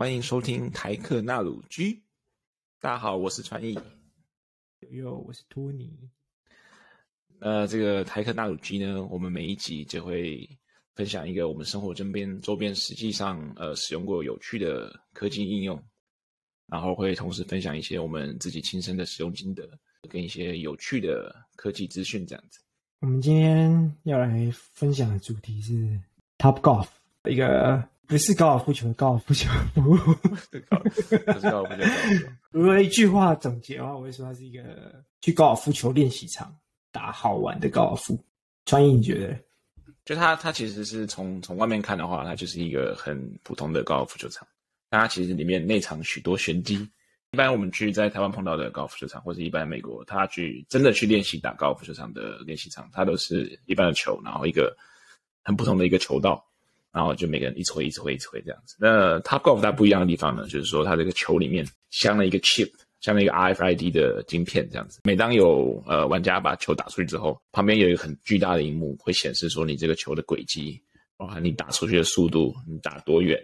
欢迎收听台客纳鲁居。大家好，我是传艺。哟，我是托尼。呃，这个台客纳鲁居呢，我们每一集就会分享一个我们生活身边周边实际上呃使用过有趣的科技应用，然后会同时分享一些我们自己亲身的使用心得跟一些有趣的科技资讯这样子。我们今天要来分享的主题是 Topgolf，一个不是高尔夫球的高尔夫球服务，不是高尔夫球。如果一句话总结的话，我会说它是一个去高尔夫球练习场打好玩的高尔夫。传义，你觉得？就它，它其实是从从外面看的话，它就是一个很普通的高尔夫球场，但它其实里面内藏许多玄机。一般我们去在台湾碰到的高尔夫球场，或者一般美国，他去真的去练习打高尔夫球场的练习场，它都是一般的球，然后一个很不同的一个球道，然后就每个人一直挥，一直挥，一直挥这样子。那 Topgolf 它不一样的地方呢，就是说它这个球里面镶了一个 chip，镶了一个 RFID 的晶片这样子。每当有呃玩家把球打出去之后，旁边有一个很巨大的荧幕，会显示说你这个球的轨迹，包含你打出去的速度，你打多远。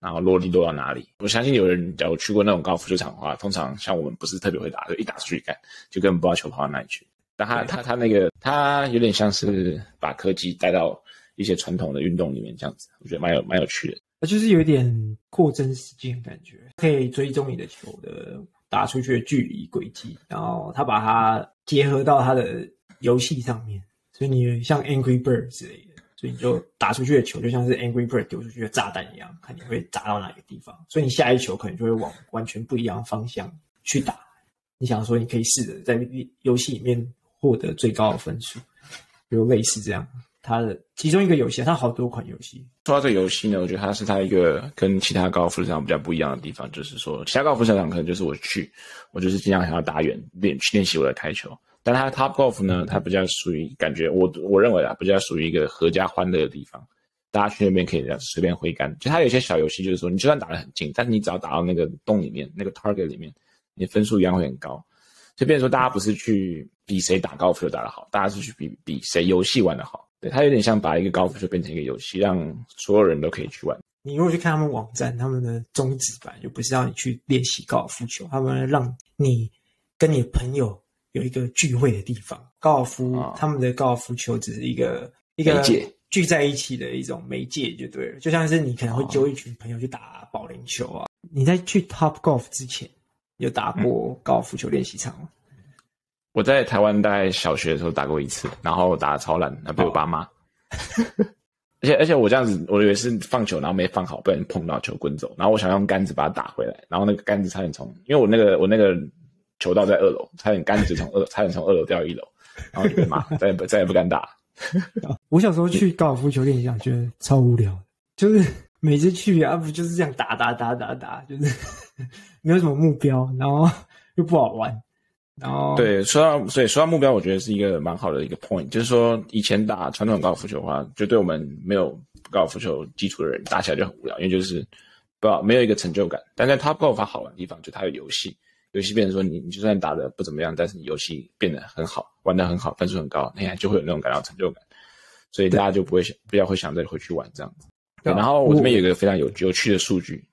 然后落地落到哪里？我相信有人假如去过那种高尔夫球场的话，通常像我们不是特别会打，就一打出去干，就根本不知道球跑到哪里去。但他他他那个他有点像是把科技带到一些传统的运动里面这样子，我觉得蛮有蛮有趣的。它就是有点扩增实境的感觉，可以追踪你的球的打出去的距离轨迹，然后他把它结合到他的游戏上面，所以你像 Angry Bird 之类的。所以你就打出去的球就像是 Angry Bird 丢出去的炸弹一样，看你会砸到哪个地方。所以你下一球可能就会往完全不一样的方向去打。你想说你可以试着在游戏里面获得最高的分数，比如类似这样。它的其中一个游戏，它好多款游戏。说到这个游戏呢，我觉得它是它一个跟其他高尔夫球场比较不一样的地方，就是说其他高尔夫球场可能就是我去，我就是尽量想要打远练去练习我的台球。但它 Topgolf 呢，它比较属于感觉，我我认为啊，比较属于一个合家欢乐的地方，大家去那边可以这样随便挥杆。就它有些小游戏，就是说你就算打得很近，但是你只要打到那个洞里面，那个 target 里面，你的分数一样会很高。就变成说，大家不是去比谁打高尔夫球打得好，大家是去比比谁游戏玩得好。对，它有点像把一个高尔夫球变成一个游戏，让所有人都可以去玩。你如果去看他们网站，他们的宗旨版就不是让你去练习高尔夫球，他们让你跟你的朋友。有一个聚会的地方，高尔夫，哦、他们的高尔夫球只是一个一个聚在一起的一种媒介，就对了。就像是你可能会揪一群朋友去打保龄球啊。哦、你在去 Topgolf 之前，有打过高尔夫球练习场吗？我在台湾大概小学的时候打过一次，然后打得超烂，那被我爸骂。哦、而且而且我这样子，我以为是放球，然后没放好，被人碰到球滚走，然后我想用杆子把它打回来，然后那个杆子差点从，因为我那个我那个。球道在二楼，差点杆子从二，差点从二楼掉一楼，然后就被骂，再也不再也不敢打。我小时候去高尔夫球练习场，觉得超无聊，就是每次去啊，不就是这样打打打打打，就是 没有什么目标，然后 又不好玩。然后对，说到所以说到目标，我觉得是一个蛮好的一个 point，就是说以前打传统高尔夫球的话，就对我们没有高尔夫球基础的人打起来就很无聊，因为就是不没有一个成就感。但在 Topgolf 好玩的地方，就它有游戏。游戏变成说你，你就算打得不怎么样，但是你游戏变得很好，玩得很好，分数很高，那就会有那种感到成就感，所以大家就不会想，比较会想再回去玩这样子。对，然后我这边有一个非常有有趣的数据，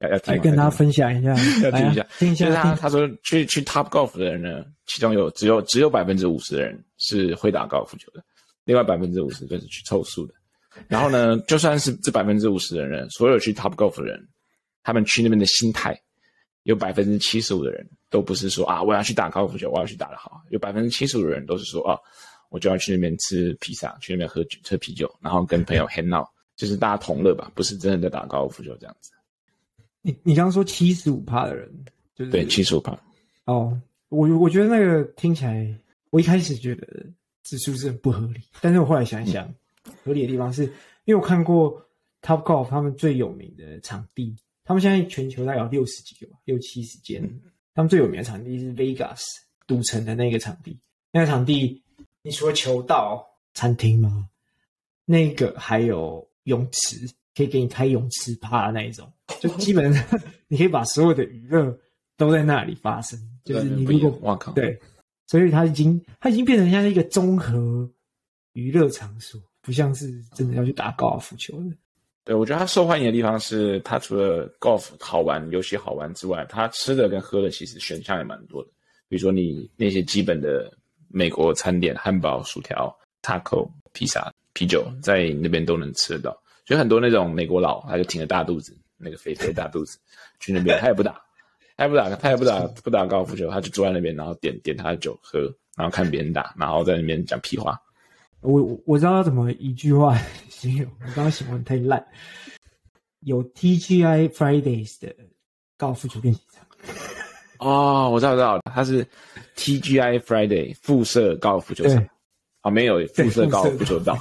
要要听，来跟大家分享一下，要听一下，听一下。就是他他说去去 Topgolf 的人呢，其中有只有只有百分之五十的人是会打高尔夫球的，另外百分之五十就是去凑数的。然后呢，就算是这百分之五十的人，所有去 Topgolf 的人，他们去那边的心态。有百分之七十五的人都不是说啊，我要去打高尔夫球，我要去打得好。有百分之七十五的人都是说啊，我就要去那边吃披萨，去那边喝酒、喝啤酒，然后跟朋友 hang out，就是大家同乐吧，不是真的在打高尔夫球这样子。你你刚刚说七十五趴的人，就是对七十五趴。哦，我我觉得那个听起来，我一开始觉得这是不是很不合理？但是我后来想一想，嗯、合理的地方是因为我看过 Topgolf 他们最有名的场地。他们现在全球大概有六十几个吧，六七十间。他们最有名的场地是 Vegas 赌城的那个场地。那个场地，你除了球道、餐厅吗？那个还有泳池，可以给你开泳池趴的那一种。就基本上，你可以把所有的娱乐都在那里发生。就是你如果哇靠，对，所以它已经它已经变成像一个综合娱乐场所，不像是真的要去打高尔夫球的。对，我觉得它受欢迎的地方是，它除了 golf 好玩、游戏好玩之外，它吃的跟喝的其实选项也蛮多的。比如说你那些基本的美国餐点，汉堡、薯条、taco、披萨、啤酒，在那边都能吃得到。所以很多那种美国佬，他就挺着大肚子，那个肥肥的大肚子 去那边，他也不打，他也不打，他也不打，不打高尔夫球，他就坐在那边，然后点点他的酒喝，然后看别人打，然后在那边讲屁话。我我知道他怎么一句话形容，我刚刚形容太烂。有 TGI Fridays 的高尔夫球练习场。哦，我知道，我知道，它是 TGI Friday 附设高尔夫球场，旁边有附设高尔夫球道。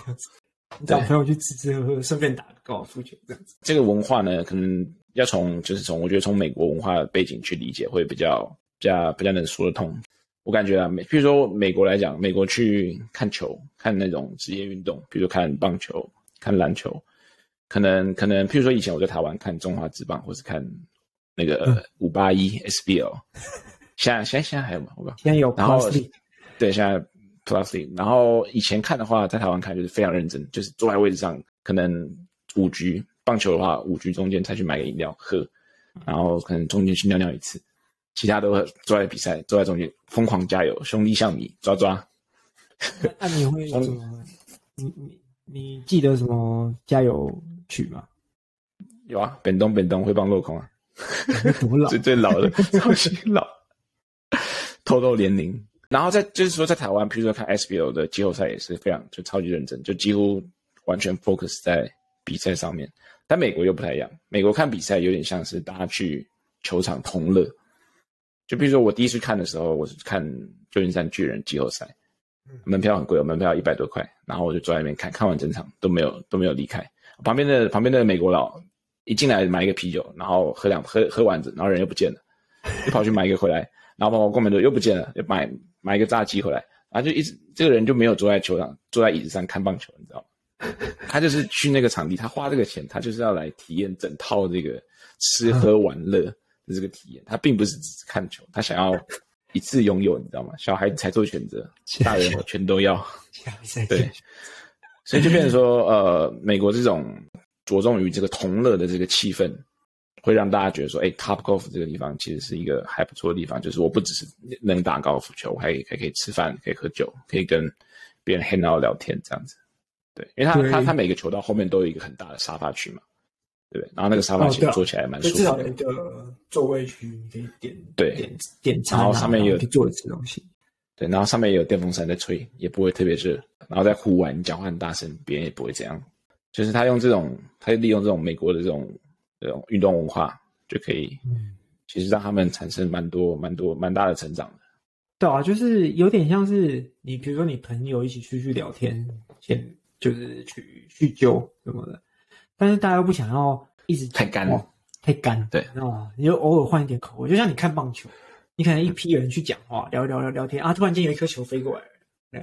找朋友去吃吃喝喝，顺便打个高尔夫球这样子。这个文化呢，可能要从就是从我觉得从美国文化的背景去理解，会比较比较比较能说得通。我感觉啊，美，比如说美国来讲，美国去看球，看那种职业运动，比如说看棒球、看篮球，可能可能，譬如说以前我在台湾看中华职棒，或是看那个五八一 SBL，现在现在现在还有吗？我不知道。现在有。然后对，现在 Plus，然后以前看的话，在台湾看就是非常认真，就是坐在位置上，可能五局棒球的话，五局中间才去买个饮料喝，然后可能中间去尿尿一次。其他都坐在比赛，坐在中间疯狂加油，兄弟像你抓抓。那你会 什么？你你你记得什么加油曲吗？有啊，本东本东会帮落空啊。多老？最最老的，超级老。偷偷年龄。然后在就是说，在台湾，譬如说看 SBL 的季后赛也是非常就超级认真，就几乎完全 focus 在比赛上面。但美国又不太一样，美国看比赛有点像是大家去球场同乐。就比如说我第一次看的时候，我是看旧金山巨人季后赛，门票很贵，门票一百多块，然后我就坐在那边看，看完整场都没有都没有离开。旁边的旁边的美国佬一进来买一个啤酒，然后喝两喝喝完子，然后人又不见了，又跑去买一个回来，然后把我关门的又不见了，又买买一个炸鸡回来，然后就一直这个人就没有坐在球场，坐在椅子上看棒球，你知道吗？他就是去那个场地，他花这个钱，他就是要来体验整套这个吃喝玩乐的。这个体验，他并不是只是看球，他想要一次拥有，你知道吗？小孩子才做选择，大人我全都要。对，所以就变成说，呃，美国这种着重于这个同乐的这个气氛，会让大家觉得说，哎，Topgolf 这个地方其实是一个还不错的地方，就是我不只是能打高尔夫球，我还还可以吃饭，可以喝酒，可以跟别人 hang out 聊天这样子。对，因为他他他每个球道后面都有一个很大的沙发区嘛。对，然后那个沙发其实坐起来蛮舒服的。至少有一个座位区，你可以点对点点餐，然后上面有坐着吃东西。对，然后上面也有电风扇在吹，也不会特别热。然后在户外，你讲话很大声，别人也不会这样。就是他用这种，他利用这种美国的这种这种运动文化，就可以，嗯，其实让他们产生蛮多蛮多蛮大的成长的。对啊，就是有点像是你，比如说你朋友一起出去聊天，先就是去叙旧什么的。但是大家又不想要一直太干，太干，对，知道吗？你就偶尔换一点口味，就像你看棒球，你可能一批人去讲话，聊一聊聊聊天啊，突然间有一颗球飞过来，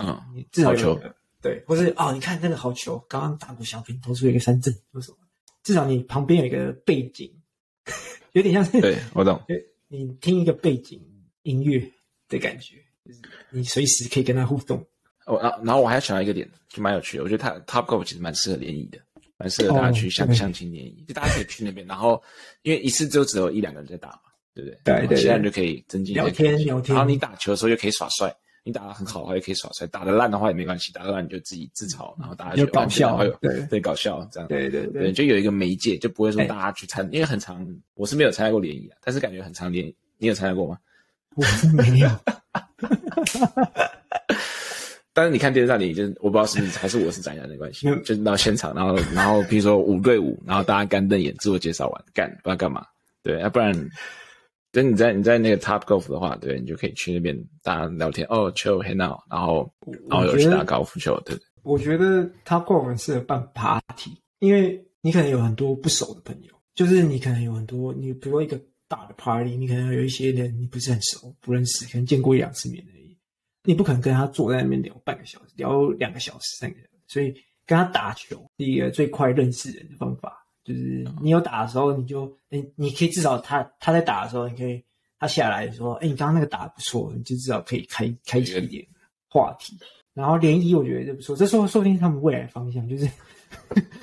嗯，你至少有球，对，或是哦，你看那个好球，刚刚打过小平投出一个三振，为什么？至少你旁边有一个背景，有点像是，对，我懂，你听一个背景音乐的感觉，就是你随时可以跟他互动。哦，然后然后我还要想到一个点，就蛮有趣的，我觉得他 Topgolf 其实蛮适合联谊的。蛮适合大家去相相亲联谊，就大家可以去那边，然后因为一次就只有一两个人在打嘛，对不对？对对，其他人就可以增进聊天聊天。然后你打球的时候就可以耍帅，你打得很好的话也可以耍帅，打得烂的话也没关系，打得烂你就自己自嘲，然后大家就搞笑，对对搞笑这样。对对对，就有一个媒介，就不会说大家去参，因为很长我是没有参加过联谊啊，但是感觉很长联谊，你有参加过吗？我是没有。但是你看电视上，你就是我不知道是不是还是我是宅男的关系，就是到现场，然后然后比如说五对五，然后大家干瞪眼，自我介绍完干不知道干嘛，对，要不然，等你在你在那个 Topgolf 的话，对你就可以去那边大家聊天哦，chill hang out，然后然后有去打高尔夫球，对。我觉得 Topgolf 适合办 party，因为你可能有很多不熟的朋友，就是你可能有很多，你比如说一个大的 party，你可能有一些人你不是很熟，不认识，可能见过一两次面而已。你不可能跟他坐在那边聊半个小时，聊两个小时、三个小时，所以跟他打球是一个最快认识人的方法。就是你有打的时候，你就你你可以至少他他在打的时候，你可以他下来说，哎，你刚刚那个打得不错，你就至少可以开开启一点话题。然后联谊我觉得就不错，这说说不定他们未来方向就是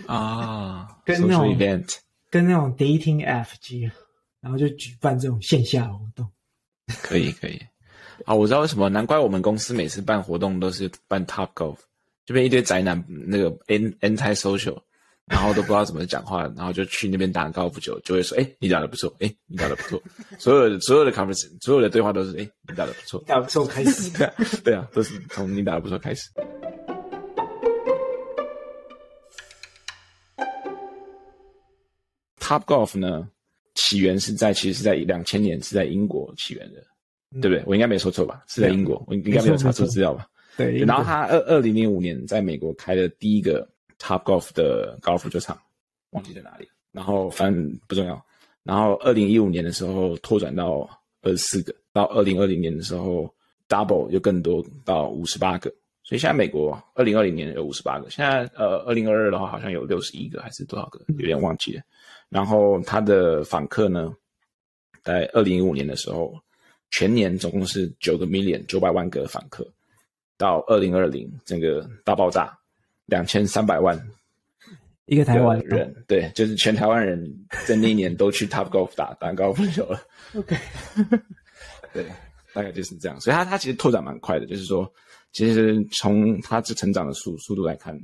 啊，跟那种 event 跟那种 dating app 结合，然后就举办这种线下活动。可以可以，啊，我知道为什么，难怪我们公司每次办活动都是办 Top Golf，这边一堆宅男那个 anti social。然后都不知道怎么讲话，然后就去那边打高尔夫球，就会说：“哎，你打的不错，哎，你打的不错。”所有的所有的 conversation，所有的对话都是：“哎，你打的不错，打不错开始。”对啊，对啊，都是从你打的不错开始。Top Golf 呢，起源是在其实是在两千年是在英国起源的，嗯、对不对？我应该没说错吧？是在英国，我应该没有查错资料吧？对。然后他二二零零五年在美国开了第一个。Top Golf 的高尔夫球场，忘记在哪里。然后反正不重要。然后二零一五年的时候拓展到二十四个，到二零二零年的时候 double 又更多到五十八个。所以现在美国二零二零年有五十八个，现在呃二零二二的话好像有六十一个还是多少个，有点忘记了。然后他的访客呢，在二零一五年的时候，全年总共是九个 million 九百万个访客，到二零二零整个大爆炸。两千三百万一个台湾人，对，就是全台湾人在那一年都去 Top Golf 打打高尔夫球了。OK，对，大概就是这样。所以他他其实拓展蛮快的，就是说，其实从他这成长的速速度来看，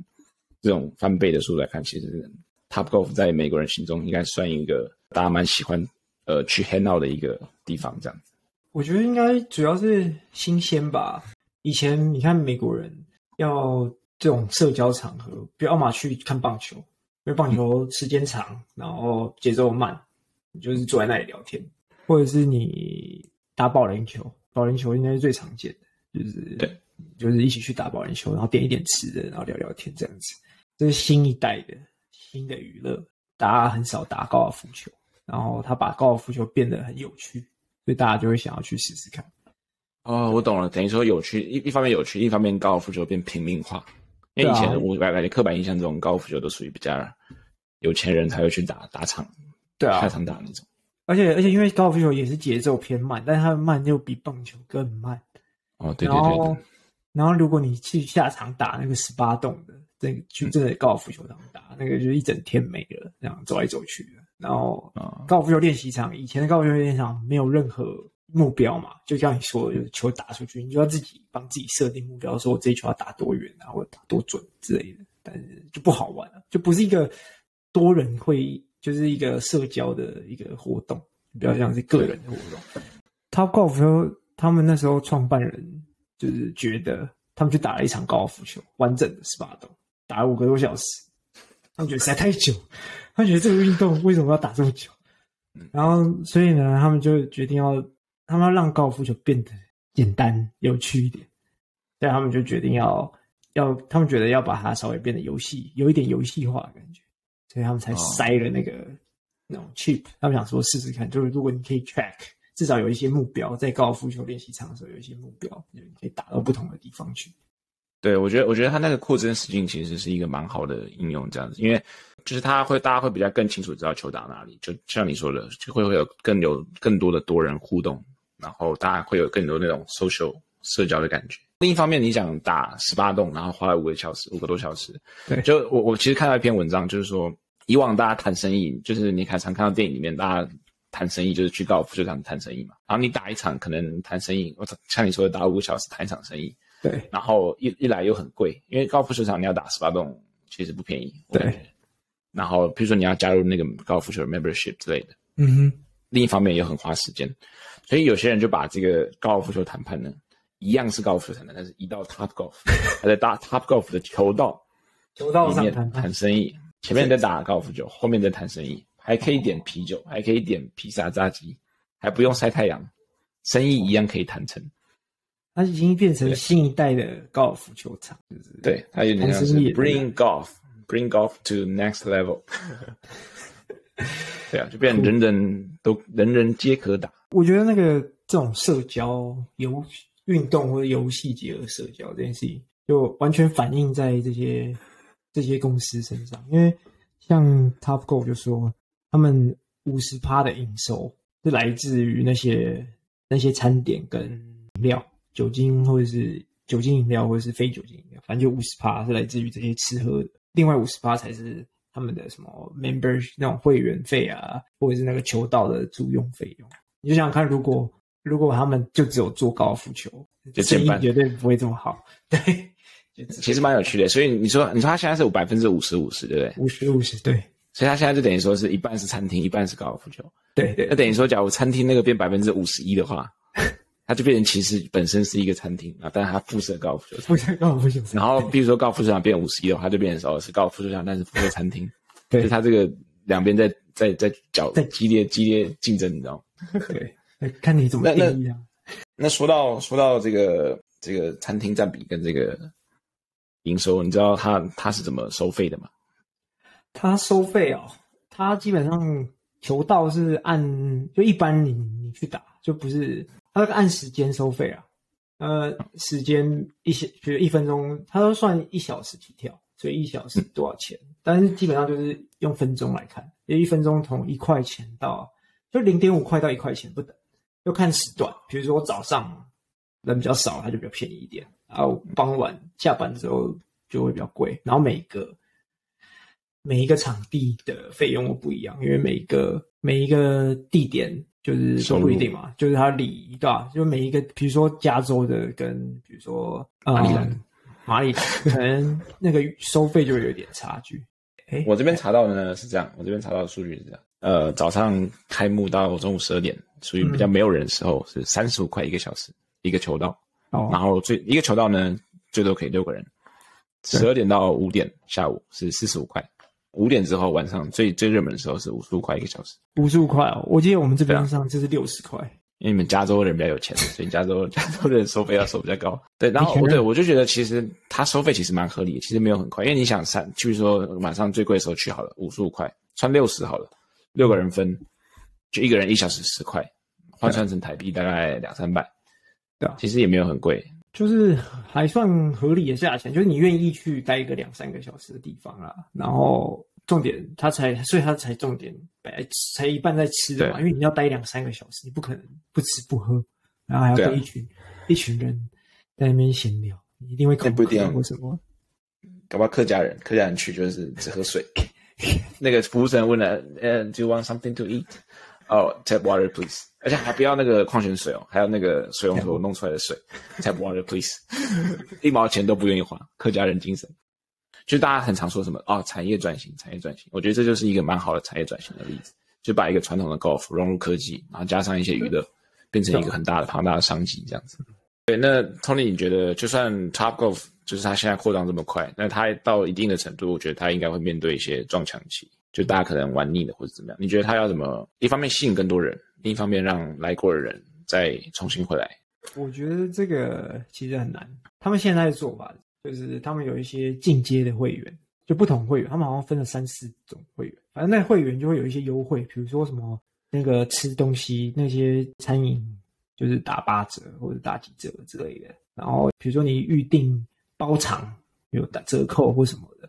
这种翻倍的速度来看，其实 Top Golf 在美国人心中应该算一个大家蛮喜欢呃去 hang out 的一个地方，这样子。我觉得应该主要是新鲜吧。以前你看美国人要。这种社交场合，比如要么去看棒球，因为棒球时间长，嗯、然后节奏慢，你就是坐在那里聊天，或者是你打保龄球，保龄球应该是最常见的，就是对，就是一起去打保龄球，然后点一点吃的，然后聊聊天这样子。这是新一代的新的娱乐，大家很少打高尔夫球，然后他把高尔夫球变得很有趣，所以大家就会想要去试试看。哦，我懂了，等于说有趣，一一方面有趣，一方面高尔夫球变平民化。因为以前我感觉刻板印象，这种高尔夫球都属于比较有钱人才会去打打场，对啊，下场打那种。而且而且，因为高尔夫球也是节奏偏慢，但是它的慢又比棒球更慢。哦，对对对，对。然后，然后如果你去下场打那个十八洞的，这个去真的高尔夫球场打，嗯、那个就一整天没了，这样走来走去的。然后，高尔夫球练习场，以前的高尔夫球练习场没有任何。目标嘛，就像你说的，就是球打出去，你就要自己帮自己设定目标，说我这一球要打多远啊，或者打多准之类的。但是就不好玩了，就不是一个多人会议，就是一个社交的一个活动，比较像是个人的活动。Top Golf 说，他们那时候创办人就是觉得，他们去打了一场高尔夫球，完整的十八洞，打了五个多小时，他们觉得实在太久，他觉得这个运动为什么要打这么久？然后所以呢，他们就决定要。他们要让高尔夫球变得简单有趣一点，所以他们就决定要要，他们觉得要把它稍微变得游戏，有一点游戏化的感觉，所以他们才塞了那个、哦、那种 chip。他们想说试试看，就是如果你可以 track，至少有一些目标，在高尔夫球练习场的时候有一些目标，你可以打到不同的地方去。对，我觉得，我觉得他那个扩增实境其实是一个蛮好的应用，这样子，因为就是他会大家会比较更清楚知道球打哪里，就像你说的，就会会有更有更多的多人互动。然后大家会有更多那种 social 社交的感觉。另一方面，你想打十八洞，然后花了五个小时，五个多小时。对，就我我其实看到一篇文章，就是说以往大家谈生意，就是你看常看到电影里面大家谈生意，就是去高尔夫球场谈生意嘛。然后你打一场可能谈生意，我像你说的打五个小时谈一场生意。对。然后一一来又很贵，因为高尔夫球场你要打十八洞其实不便宜。对。然后比如说你要加入那个高尔夫球 membership 之类的。嗯哼。另一方面也很花时间。所以有些人就把这个高尔夫球谈判呢，一样是高尔夫球谈判，但是移到 Top Golf，他在打 Top Golf 的球道，球道上谈生意。前面在打高尔夫球，后面在谈生意，还可以点啤酒，还可以点披萨、炸鸡，还不用晒太阳，生意一样可以谈成。它已经变成新一代的高尔夫球场，就是对，它有点像是 Bring Golf，Bring Golf to Next Level。对啊，就变人人都人人皆可打。我觉得那个这种社交游运动或者游戏结合社交这件事情，就完全反映在这些这些公司身上。因为像 Top Go 就说，他们五十趴的营收是来自于那些那些餐点跟饮料、酒精或者是酒精饮料或者是非酒精饮料，反正就五十趴是来自于这些吃喝，另外五十趴才是他们的什么 members 那种会员费啊，或者是那个球道的租用费用。你就想想看，如果如果他们就只有做高尔夫球，就生意绝对不会这么好。对，其实蛮有趣的。所以你说，你说他现在是百分之五十五十，对不对？五十五十，对。所以他现在就等于说是一半是餐厅，一半是高尔夫球。对对。那等于说，假如餐厅那个变百分之五十一的话，它就变成其实本身是一个餐厅啊，但是它附设高尔夫球场。附设高尔夫球场。然后，比如说高尔夫球场变五十一的话，它就变成说是高尔夫球场，但是附设餐厅。对。就它这个两边在在在较激烈激烈竞争，你知道吗？对。看你怎么定义啊。那说到说到这个这个餐厅占比跟这个营收，你知道他他是怎么收费的吗？他收费哦，他基本上球道是按就一般你你去打就不是，他按时间收费啊。呃，时间一些比如一分钟，他都算一小时起跳，所以一小时多少钱？嗯、但是基本上就是用分钟来看，就一分钟从一块钱到就零点五块到一块钱不等。要看时段，比如说我早上人比较少，它就比较便宜一点，然后傍晚下班之后就会比较贵。然后每个每一个场地的费用都不一样，因为每一个每一个地点就是都不一定嘛，就是它里对吧？就每一个，比如说加州的跟比如说马里兰，马里兰可能那个收费就会有点差距。哎，我这边查到的呢是这样，我这边查到的数据是这样。呃，早上开幕到中午十二点，属于比较没有人的时候，是三十五块一个小时一个球道。哦。然后最一个球道呢，最多可以六个人。十二点到五点下午是四十五块，五点之后晚上最最热门的时候是五十五块一个小时。五十五块哦，我记得我们这边上就是六十块。因为你们加州人比较有钱，所以加州 加州的收费要收比较高。对，然后对我就觉得其实他收费其实蛮合理的，其实没有很快，因为你想三，就是说晚上最贵的时候去好了，五十五块，穿六十好了。六个人分，就一个人一小时十块，换算成台币大概两三百，对啊，其实也没有很贵，就是还算合理的价钱，就是你愿意去待一个两三个小时的地方啦。然后重点他才，所以他才重点摆才一半在吃的嘛，因为你要待两三个小时，你不可能不吃不喝，然后还要跟一群、啊、一群人在那边闲聊，你一定会口渴或什么，搞不好客家人客家人去就是只喝水。那个服务生问了，呃，Do you want something to eat？哦、oh,，Tap water please。而且还不要那个矿泉水哦，还有那个水龙头弄出来的水，Tap water please。一毛钱都不愿意花，客家人精神。就大家很常说什么哦，产业转型，产业转型。我觉得这就是一个蛮好的产业转型的例子，就把一个传统的高尔夫融入科技，然后加上一些娱乐，变成一个很大的庞大的商机，这样子。对，那 Tony，你觉得就算 Topgolf 就是它现在扩张这么快，那它到一定的程度，我觉得它应该会面对一些撞墙期，就大家可能玩腻了或者怎么样。你觉得它要怎么一方面吸引更多人，另一方面让来过的人再重新回来？我觉得这个其实很难。他们现在做法就是他们有一些进阶的会员，就不同会员，他们好像分了三四种会员，反正那会员就会有一些优惠，比如说什么那个吃东西那些餐饮。就是打八折或者打几折之类的，然后比如说你预定包场有打折扣或什么的，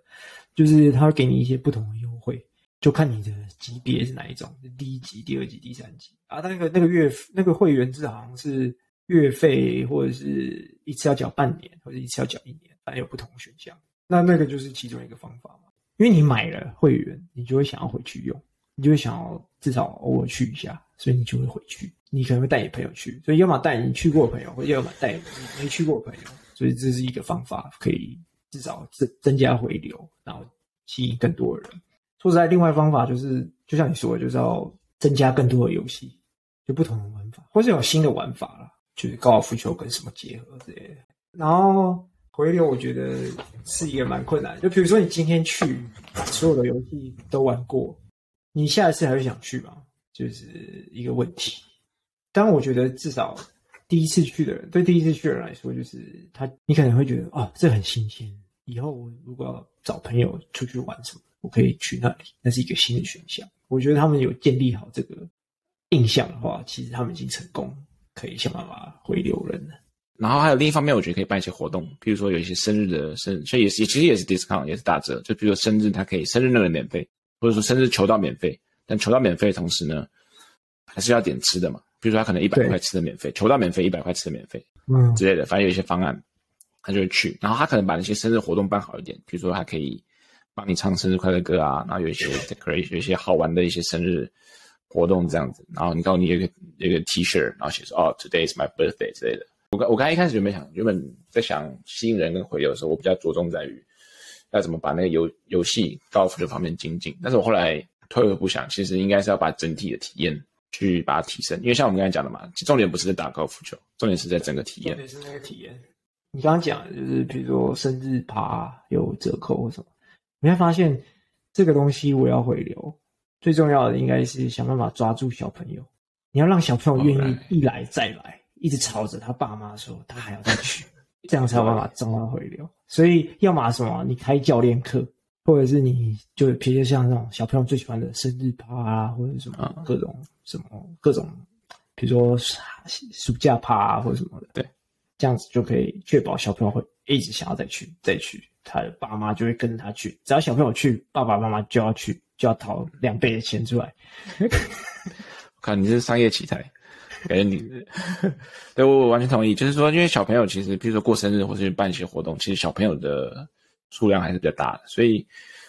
就是他会给你一些不同的优惠，就看你的级别是哪一种，第一级、第二级、第三级啊。他那个那个月那个会员制好像是月费，或者是一次要缴半年，或者一次要缴一年，还有不同选项。那那个就是其中一个方法嘛，因为你买了会员，你就会想要回去用，你就会想要至少偶尔去一下，所以你就会回去。你可能会带你朋友去，所以要么带你去过的朋友，或者要么带你没去过的朋友，所以这是一个方法，可以至少增增加回流，然后吸引更多的人。说实在，另外方法就是，就像你说的，就是要增加更多的游戏，就不同的玩法，或是有新的玩法了，就是高尔夫球跟什么结合之类的。然后回流，我觉得是一个蛮困难。就比如说你今天去，所有的游戏都玩过，你下一次还会想去吗？就是一个问题。但我觉得至少第一次去的人，对第一次去的人来说，就是他，你可能会觉得哦，这很新鲜。以后我如果要找朋友出去玩什么，我可以去那里，那是一个新的选项。我觉得他们有建立好这个印象的话，其实他们已经成功，可以想办法回流人了。然后还有另一方面，我觉得可以办一些活动，比如说有一些生日的生，所以也是其实也是 discount，也是打折。就比如说生日，他可以生日那个免费，或者说生日求到免费。但求到免费的同时呢，还是要点吃的嘛。比如说他可能一百块吃的免费，求到免费，一百块吃的免费，嗯之类的，反正有一些方案。他就会去，然后他可能把那些生日活动办好一点，比如说他可以帮你唱生日快乐歌啊，然后有一些 decoration，有一些好玩的一些生日活动这样子，然后你告诉你有一个有一个 T 恤，然后写说哦 Today is my birthday 之类的。我刚我刚一开始就没想，原本在想吸引人跟回流的时候，我比较着重在于要怎么把那个游游戏高尔夫球方面精进，但是我后来退而不想，其实应该是要把整体的体验去把它提升，因为像我们刚才讲的嘛，重点不是在打高尔夫球，重点是在整个体验，重点是那个体验。你刚刚讲的就是，比如说生日趴有折扣或什么，你会发现这个东西我要回流，最重要的应该是想办法抓住小朋友，你要让小朋友愿意一来再来。一直吵着他爸妈说他还要再去，这样才有办法招他回流。所以要么什么，你开教练课，或者是你就比如像那种小朋友最喜欢的生日趴啊，或者什么各种什么各种，比如说暑假趴啊或者什么的，对，这样子就可以确保小朋友会一直想要再去再去，他的爸妈就会跟着他去。只要小朋友去，爸爸妈妈就要去，就要掏两倍的钱出来。看你是商业奇才。感觉你，对，我完全同意。就是说，因为小朋友其实，比如说过生日或是办一些活动，其实小朋友的数量还是比较大的。所以，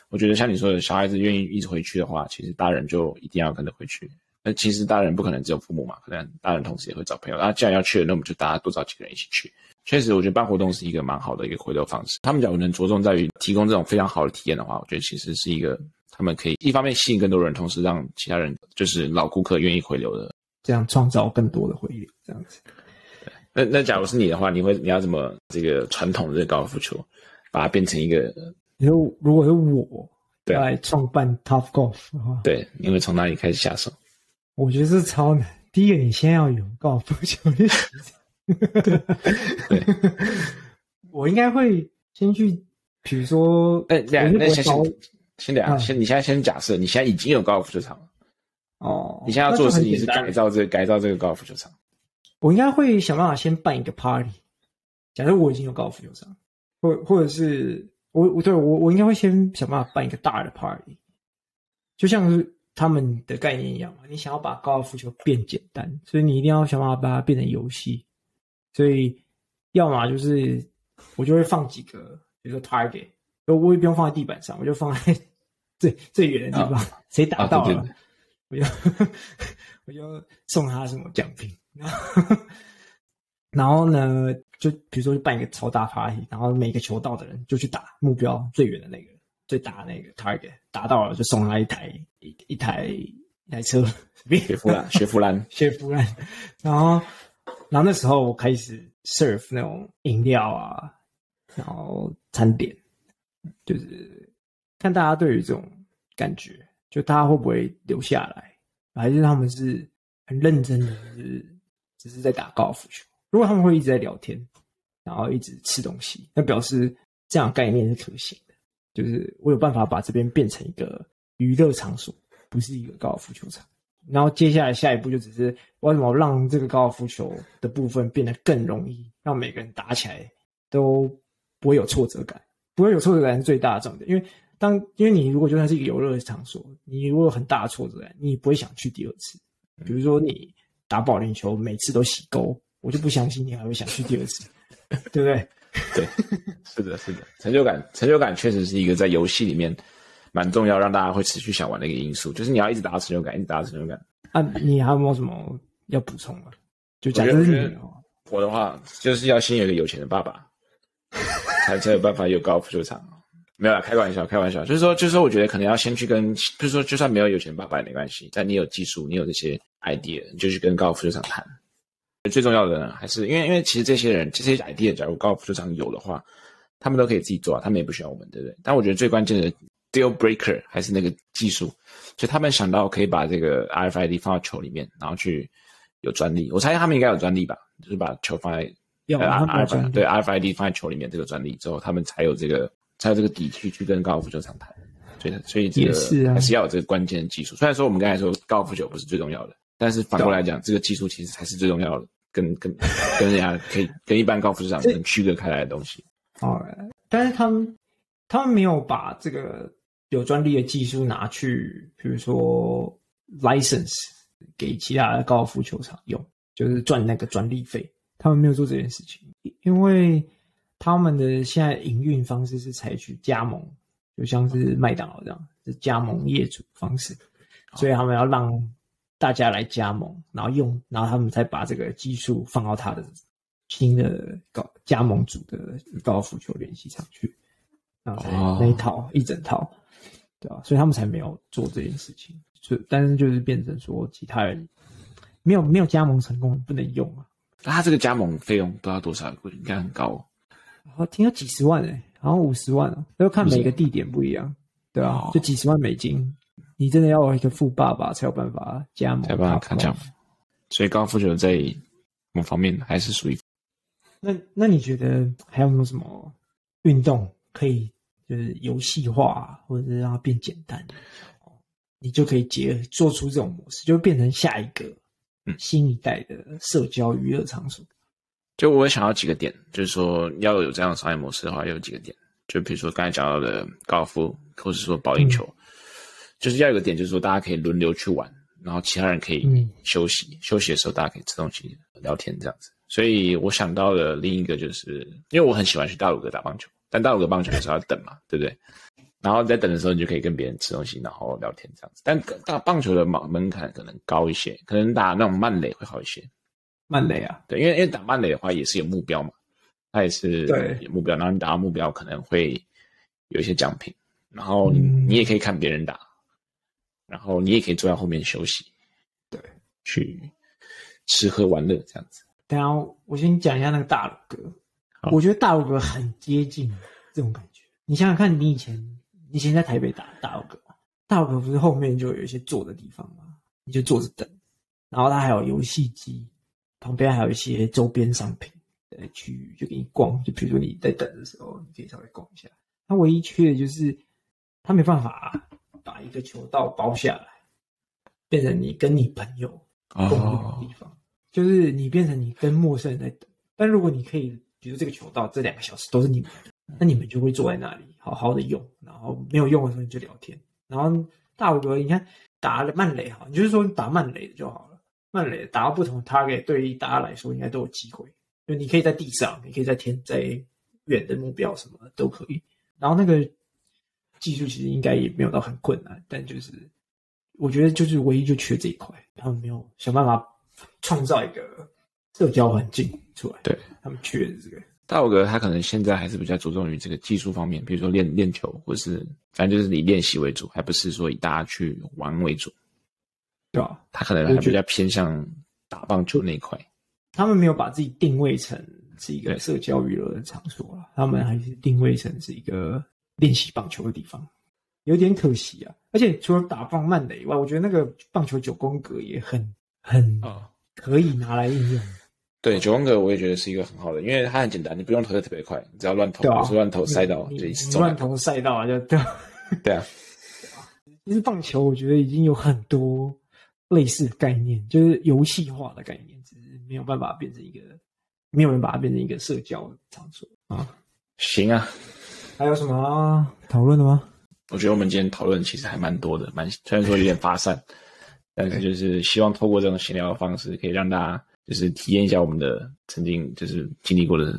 我觉得像你说的，小孩子愿意一直回去的话，其实大人就一定要跟着回去。那其实大人不可能只有父母嘛，可能大人同时也会找朋友。那既然要去了，那我们就大家多找几个人一起去。确实，我觉得办活动是一个蛮好的一个回流方式。他们假如能着重在于提供这种非常好的体验的话，我觉得其实是一个他们可以一方面吸引更多人，同时让其他人就是老顾客愿意回流的。这样创造更多的回流，这样子。对，那那假如是你的话，你会你要怎么这个传统的这个高尔夫球，把它变成一个？你说如果是我来创办 Topgolf 的话，对，你会从哪里开始下手？我觉得是超难。第一个，你先要有高尔夫球的习惯。对，对我应该会先去，比如说，哎，两，那先先先两，先你现在先假设你现在已经有高尔夫球场了。哦，你现在要做的事情是改造这个改造这个高尔夫球场。我应该会想办法先办一个 party。假设我已经有高尔夫球场，或或者是我我对我我应该会先想办法办一个大的 party，就像是他们的概念一样嘛。你想要把高尔夫球变简单，所以你一定要想办法把它变成游戏。所以要么就是我就会放几个，比如说 target，我也不用放在地板上，我就放在 最最远的地方，谁打到了。我就我就送他什么奖品，然后 然后呢，就比如说就办一个超大 party，然后每个球到的人就去打目标最远的那个，最大的那个 target，打到了就送他一台一一台一台车，雪佛兰，雪佛兰，雪佛兰。然后然后那时候我开始 serve 那种饮料啊，然后餐点，就是看大家对于这种感觉。就大家会不会留下来，还是他们是很认真的，是只是在打高尔夫球？如果他们会一直在聊天，然后一直吃东西，那表示这样概念是可行的。就是我有办法把这边变成一个娱乐场所，不是一个高尔夫球场。然后接下来下一步就只是我怎么让这个高尔夫球的部分变得更容易，让每个人打起来都不会有挫折感，不会有挫折感是最大的重点，因为。当因为你如果就算是一个游乐的场所，你如果有很大的挫折，你也不会想去第二次。比如说你打保龄球，每次都洗钩，我就不相信你还会想去第二次，对不对？对，是的，是的，成就感，成就感确实是一个在游戏里面蛮重要，让大家会持续想玩的一个因素。就是你要一直达到成就感，一直达到成就感。啊，你还有没有什么要补充的？就假设是你我的话，就是要先有一个有钱的爸爸，才才有办法有高尔夫球场。没有啦，开玩笑，开玩笑，就是说，就是说，我觉得可能要先去跟，就是说，就算没有有钱爸爸也没关系，但你有技术，你有这些 idea，你就去跟高尔夫球场谈。最重要的呢，还是因为，因为其实这些人这些 idea，假如高尔夫球场有的话，他们都可以自己做，他们也不需要我们，对不对？但我觉得最关键的 deal breaker 还是那个技术，就他们想到可以把这个 RFID 放到球里面，然后去有专利。我猜他们应该有专利吧，就是把球放在有 RFID 对 RFID 放在球里面这个专利之后，他们才有这个。才有这个底气去跟高尔夫球场谈，所以所以这个还是要有这个关键的技术。啊、虽然说我们刚才说高尔夫球不是最重要的，但是反过来讲，这个技术其实才是最重要的，跟跟跟人家可以跟一般高尔夫球场能区隔开来的东西。哦，但是他们他们没有把这个有专利的技术拿去，比如说 license 给其他的高尔夫球场用，就是赚那个专利费。他们没有做这件事情，因为。他们的现在营运方式是采取加盟，就像是麦当劳这样，是加盟业主方式，所以他们要让大家来加盟，然后用，然后他们才把这个技术放到他的新的高加盟组的高尔夫球联系场去，然后那一套一整套，对吧？所以他们才没有做这件事情，就但是就是变成说其他人没有没有加盟成功不能用啊。那他这个加盟费用不知道多少，应该很高哦。我听到几十万诶、欸，好像五十万哦，要看每个地点不一样，对啊，就几十万美金，你真的要有一个富爸爸才有办法加盟，才有办法看加盟。所以高尔夫球在某方面还是属于。那那你觉得还有没有什么运动可以就是游戏化，或者是让它变简单？你就可以结做出这种模式，就变成下一个新一代的社交娱乐场所。就我想要几个点，就是说要有这样的商业模式的话，有几个点，就比如说刚才讲到的高尔夫，或者说保龄球，嗯、就是要有个点，就是说大家可以轮流去玩，然后其他人可以休息，嗯、休息的时候大家可以吃东西、聊天这样子。所以我想到的另一个就是，因为我很喜欢去大鲁阁打棒球，但大鲁阁棒球的时候要等嘛，对不对？然后在等的时候，你就可以跟别人吃东西，然后聊天这样子。但打棒球的门门槛可能高一些，可能打那种慢垒会好一些。慢垒啊，对，因为因为打慢垒的话也是有目标嘛，他也是有目标，然后你达到目标可能会有一些奖品，然后你，也可以看别人打，然后你也可以坐在后面休息，对，去吃喝玩乐这样子。等下我先讲一下那个大鲁阁，我觉得大鲁阁很接近这种感觉。你想想看，你以前你以前在台北打大鲁阁，大鲁阁不是后面就有一些坐的地方吗？你就坐着等，然后它还有游戏机。旁边还有一些周边商品的区域，就给你逛。就比如说你在等的时候，你可以稍微逛一下。它唯一缺的就是，它没办法把一个球道包下来，变成你跟你朋友共用的地方。Oh. 就是你变成你跟陌生人在等。但如果你可以，比如这个球道这两个小时都是你们的，那你们就会坐在那里好好的用，然后没有用的时候你就聊天。然后大伟哥，你看打了慢垒哈，你就是说你打慢垒的就好了。慢垒打到不同的 target，对于大家来说应该都有机会。就你可以在地上，你可以在天，在远的目标什么的都可以。然后那个技术其实应该也没有到很困难，但就是我觉得就是唯一就缺这一块，他们没有想办法创造一个社交环境出来。对，他们缺的这个。大鲁阁他可能现在还是比较着重于这个技术方面，比如说练练球，或是反正就是以练习为主，还不是说以大家去玩为主。对吧？他可能还比较偏向打棒球那一块。他们没有把自己定位成是一个社交娱乐的场所了，他们还是定位成是一个练习棒球的地方，有点可惜啊。而且除了打棒慢垒以外，我觉得那个棒球九宫格也很很可以拿来应用。对，九宫格我也觉得是一个很好的，因为它很简单，你不用投的特别快，你只要乱投，不是乱投赛道就一直走。乱投赛道啊，就对。对啊。其实棒球我觉得已经有很多。类似概念就是游戏化的概念，只是没有办法变成一个，没有人把它变成一个社交场所啊。行啊，还有什么讨论的吗？我觉得我们今天讨论其实还蛮多的，蛮虽然说有点发散，但是就是希望透过这种闲聊的方式，可以让大家就是体验一下我们的曾经就是经历过的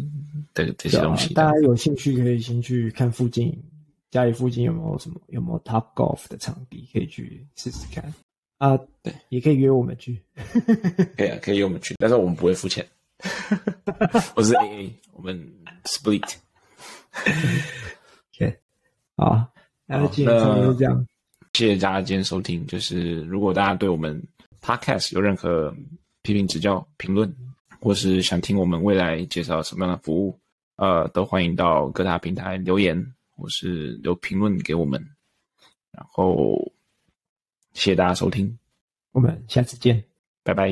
的这些东西。大家有兴趣可以先去看附近家里附近有没有什么有没有 Top Golf 的场地，可以去试试看。啊，对，也可以约我们去，可以啊，可以约我们去，但是我们不会付钱，我是 AA，我们 split。OK，好，那今天就这样，谢谢大家今天收听。就是如果大家对我们 Podcast 有任何批评指教、评论，或是想听我们未来介绍什么样的服务，呃，都欢迎到各大平台留言，或是留评论给我们，然后。谢谢大家收听，我们下次见，拜拜。